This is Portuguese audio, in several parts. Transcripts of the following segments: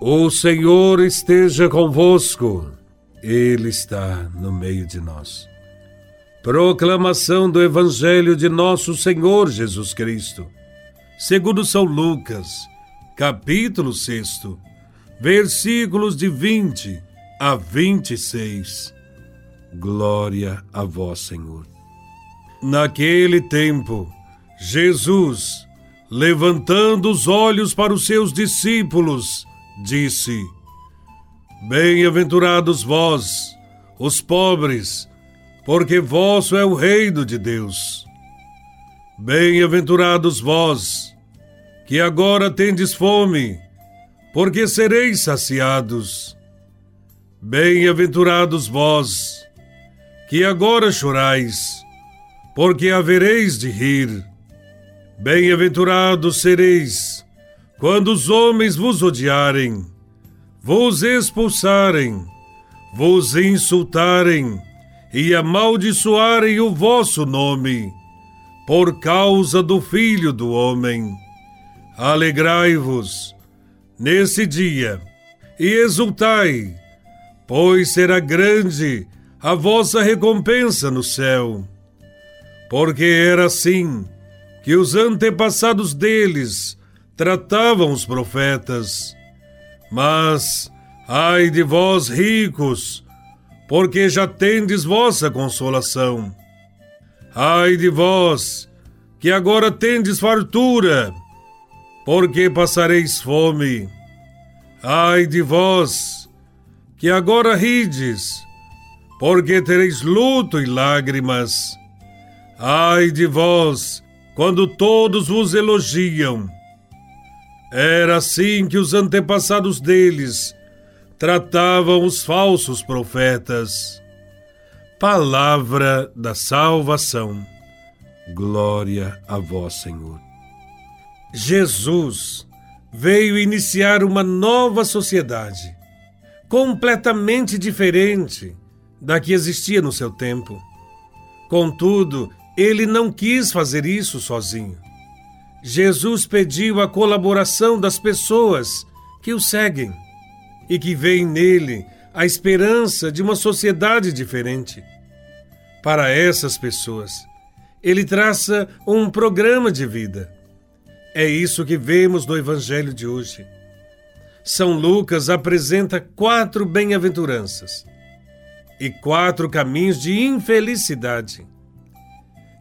O Senhor esteja convosco, Ele está no meio de nós. Proclamação do Evangelho de Nosso Senhor Jesus Cristo, segundo São Lucas, capítulo 6, versículos de 20 a 26. Glória a Vós, Senhor. Naquele tempo, Jesus, levantando os olhos para os seus discípulos, disse: Bem-aventurados vós, os pobres, porque vosso é o reino de Deus. Bem-aventurados vós, que agora tendes fome, porque sereis saciados. Bem-aventurados vós, que agora chorais, porque havereis de rir. Bem-aventurados sereis, quando os homens vos odiarem, vos expulsarem, vos insultarem e amaldiçoarem o vosso nome, por causa do Filho do Homem. Alegrai-vos nesse dia e exultai, pois será grande a vossa recompensa no céu. Porque era assim que os antepassados deles tratavam os profetas. Mas, ai de vós ricos, porque já tendes vossa consolação. Ai de vós, que agora tendes fartura, porque passareis fome. Ai de vós, que agora rides, porque tereis luto e lágrimas. Ai de vós, quando todos vos elogiam era assim que os antepassados deles tratavam os falsos profetas. Palavra da salvação. Glória a vós, Senhor. Jesus veio iniciar uma nova sociedade, completamente diferente da que existia no seu tempo. Contudo, ele não quis fazer isso sozinho. Jesus pediu a colaboração das pessoas que o seguem e que veem nele a esperança de uma sociedade diferente. Para essas pessoas, ele traça um programa de vida. É isso que vemos no Evangelho de hoje. São Lucas apresenta quatro bem-aventuranças e quatro caminhos de infelicidade.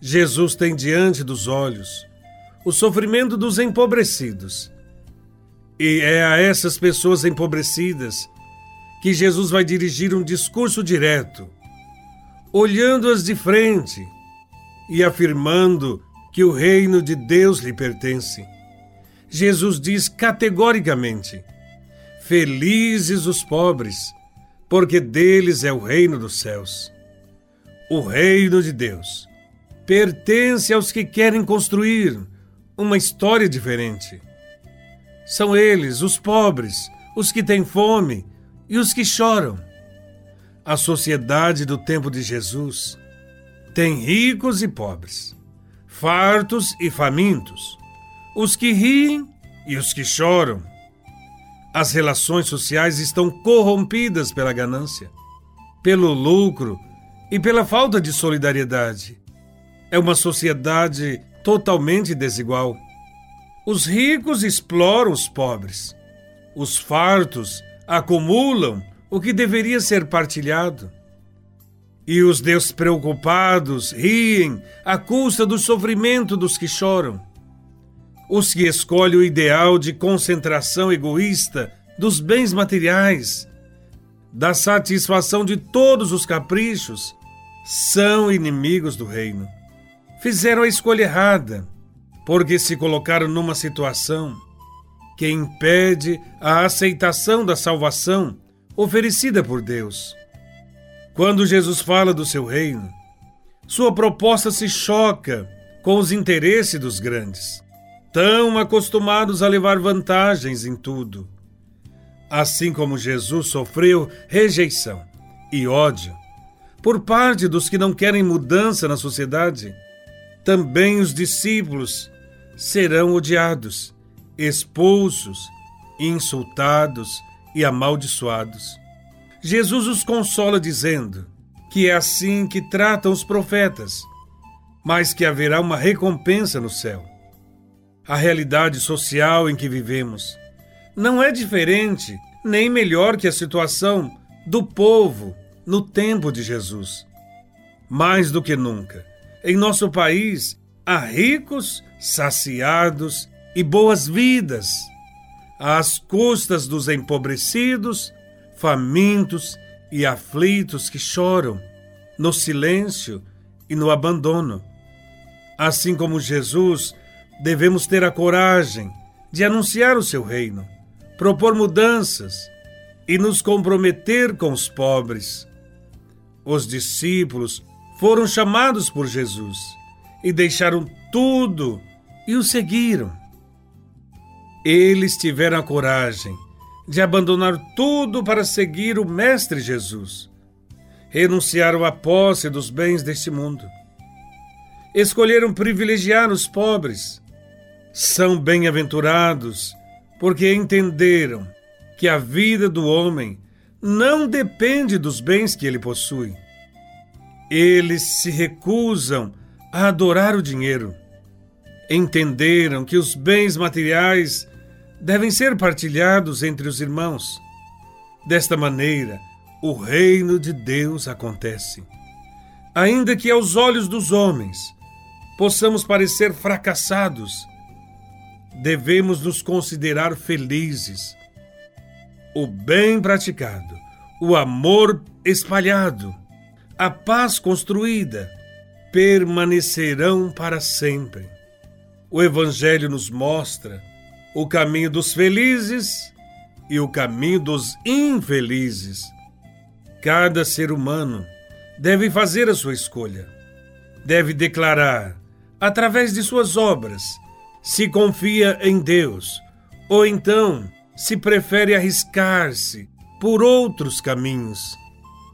Jesus tem diante dos olhos o sofrimento dos empobrecidos. E é a essas pessoas empobrecidas que Jesus vai dirigir um discurso direto, olhando-as de frente e afirmando que o reino de Deus lhe pertence. Jesus diz categoricamente: Felizes os pobres, porque deles é o reino dos céus. O reino de Deus pertence aos que querem construir uma história diferente. São eles, os pobres, os que têm fome e os que choram. A sociedade do tempo de Jesus tem ricos e pobres, fartos e famintos, os que riem e os que choram. As relações sociais estão corrompidas pela ganância, pelo lucro e pela falta de solidariedade. É uma sociedade totalmente desigual. Os ricos exploram os pobres. Os fartos acumulam o que deveria ser partilhado. E os despreocupados riem à custa do sofrimento dos que choram. Os que escolhem o ideal de concentração egoísta dos bens materiais, da satisfação de todos os caprichos, são inimigos do reino fizeram a escolha errada, porque se colocaram numa situação que impede a aceitação da salvação oferecida por Deus. Quando Jesus fala do seu reino, sua proposta se choca com os interesses dos grandes, tão acostumados a levar vantagens em tudo. Assim como Jesus sofreu rejeição e ódio por parte dos que não querem mudança na sociedade, também os discípulos serão odiados, expulsos, insultados e amaldiçoados. Jesus os consola dizendo que é assim que tratam os profetas, mas que haverá uma recompensa no céu. A realidade social em que vivemos não é diferente nem melhor que a situação do povo no tempo de Jesus. Mais do que nunca, em nosso país há ricos, saciados e boas vidas, às custas dos empobrecidos, famintos e aflitos que choram no silêncio e no abandono. Assim como Jesus, devemos ter a coragem de anunciar o seu reino, propor mudanças e nos comprometer com os pobres. Os discípulos foram chamados por Jesus e deixaram tudo e o seguiram. Eles tiveram a coragem de abandonar tudo para seguir o Mestre Jesus. Renunciaram à posse dos bens deste mundo. Escolheram privilegiar os pobres. São bem-aventurados porque entenderam que a vida do homem não depende dos bens que ele possui. Eles se recusam a adorar o dinheiro. Entenderam que os bens materiais devem ser partilhados entre os irmãos. Desta maneira, o reino de Deus acontece. Ainda que aos olhos dos homens possamos parecer fracassados, devemos nos considerar felizes o bem praticado, o amor espalhado, a paz construída, permanecerão para sempre. O Evangelho nos mostra o caminho dos felizes e o caminho dos infelizes. Cada ser humano deve fazer a sua escolha, deve declarar, através de suas obras, se confia em Deus ou então se prefere arriscar-se por outros caminhos.